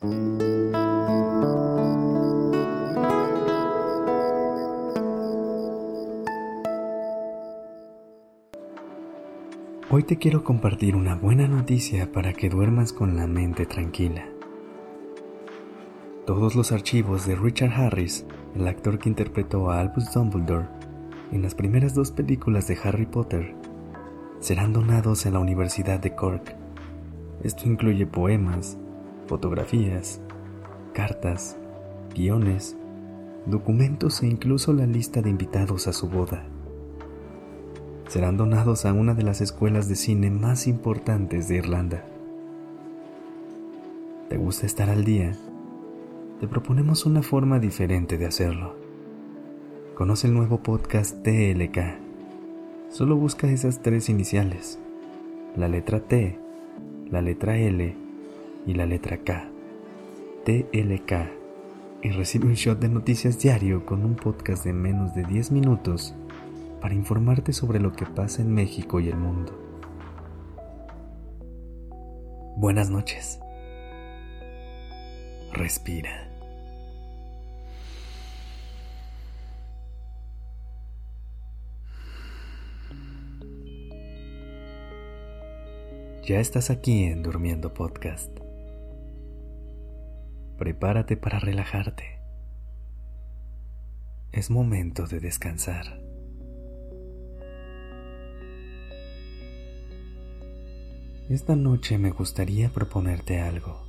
Hoy te quiero compartir una buena noticia para que duermas con la mente tranquila. Todos los archivos de Richard Harris, el actor que interpretó a Albus Dumbledore en las primeras dos películas de Harry Potter, serán donados en la Universidad de Cork. Esto incluye poemas, fotografías, cartas, guiones, documentos e incluso la lista de invitados a su boda serán donados a una de las escuelas de cine más importantes de Irlanda. ¿Te gusta estar al día? Te proponemos una forma diferente de hacerlo. Conoce el nuevo podcast TLK. Solo busca esas tres iniciales, la letra T, la letra L y la letra K. TLK. Y recibe un shot de noticias diario con un podcast de menos de 10 minutos para informarte sobre lo que pasa en México y el mundo. Buenas noches. Respira. Ya estás aquí en Durmiendo Podcast. Prepárate para relajarte. Es momento de descansar. Esta noche me gustaría proponerte algo.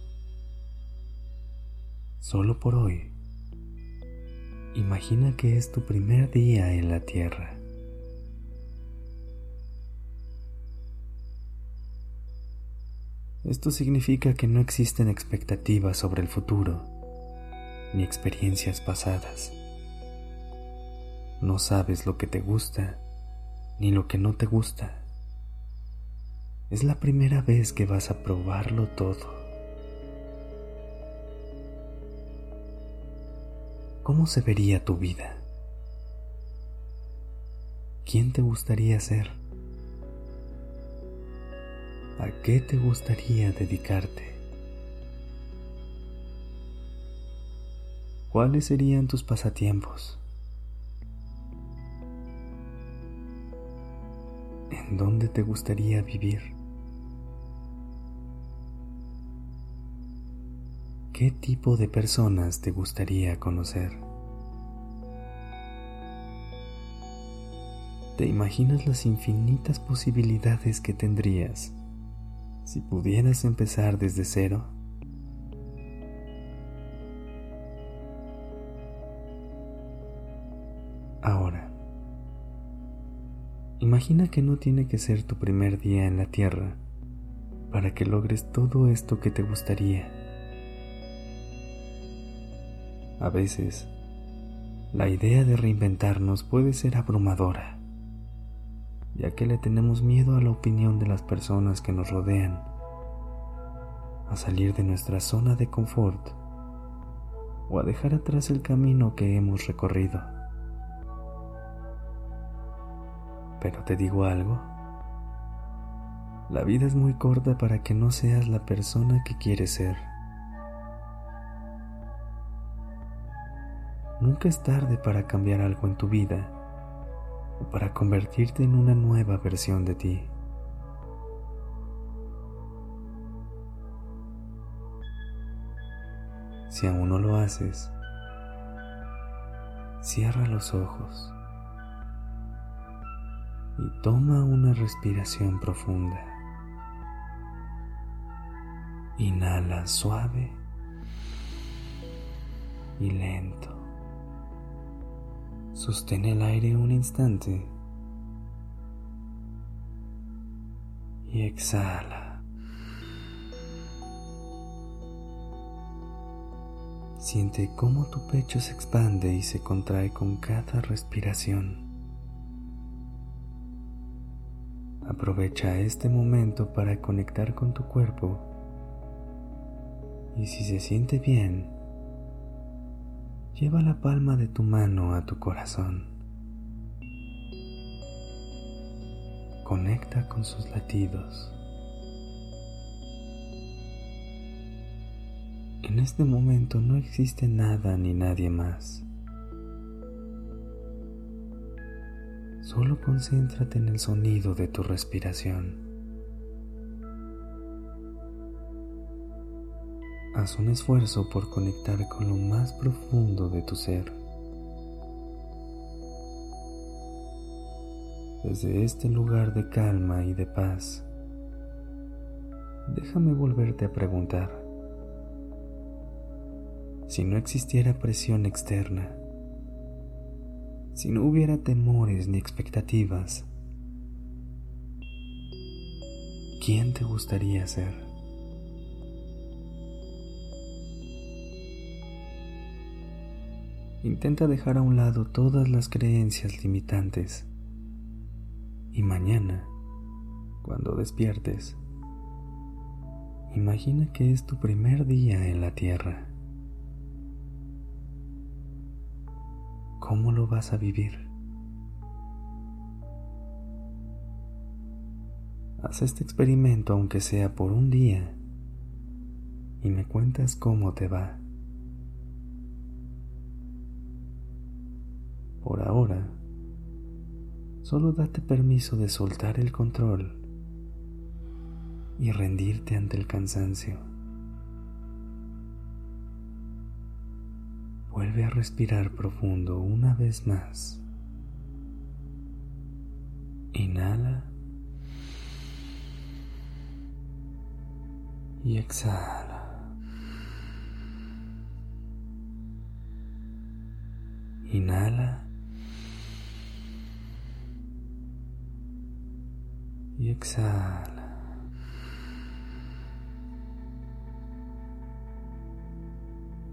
Solo por hoy, imagina que es tu primer día en la Tierra. Esto significa que no existen expectativas sobre el futuro, ni experiencias pasadas. No sabes lo que te gusta, ni lo que no te gusta. Es la primera vez que vas a probarlo todo. ¿Cómo se vería tu vida? ¿Quién te gustaría ser? ¿A qué te gustaría dedicarte? ¿Cuáles serían tus pasatiempos? ¿En dónde te gustaría vivir? ¿Qué tipo de personas te gustaría conocer? ¿Te imaginas las infinitas posibilidades que tendrías si pudieras empezar desde cero? Ahora, imagina que no tiene que ser tu primer día en la Tierra para que logres todo esto que te gustaría. A veces, la idea de reinventarnos puede ser abrumadora, ya que le tenemos miedo a la opinión de las personas que nos rodean, a salir de nuestra zona de confort o a dejar atrás el camino que hemos recorrido. Pero te digo algo, la vida es muy corta para que no seas la persona que quieres ser. Nunca es tarde para cambiar algo en tu vida para convertirte en una nueva versión de ti. Si aún no lo haces, cierra los ojos y toma una respiración profunda. Inhala suave y lento. Sostén el aire un instante y exhala. Siente cómo tu pecho se expande y se contrae con cada respiración. Aprovecha este momento para conectar con tu cuerpo y si se siente bien, Lleva la palma de tu mano a tu corazón. Conecta con sus latidos. En este momento no existe nada ni nadie más. Solo concéntrate en el sonido de tu respiración. Haz un esfuerzo por conectar con lo más profundo de tu ser. Desde este lugar de calma y de paz, déjame volverte a preguntar. Si no existiera presión externa, si no hubiera temores ni expectativas, ¿quién te gustaría ser? Intenta dejar a un lado todas las creencias limitantes y mañana, cuando despiertes, imagina que es tu primer día en la tierra. ¿Cómo lo vas a vivir? Haz este experimento aunque sea por un día y me cuentas cómo te va. Por ahora, solo date permiso de soltar el control y rendirte ante el cansancio. Vuelve a respirar profundo una vez más. Inhala. Y exhala. Inhala. Y exhala.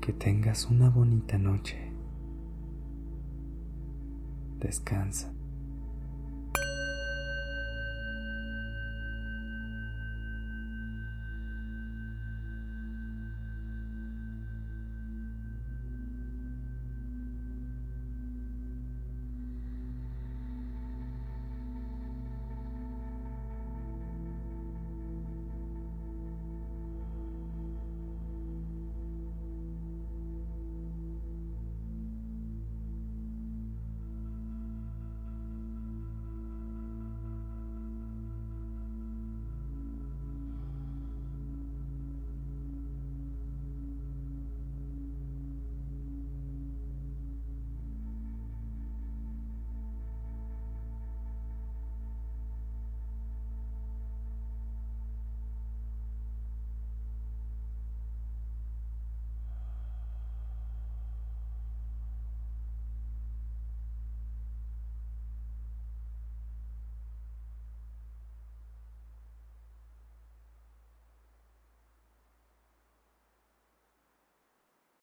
que tengas una bonita noche. Descansa.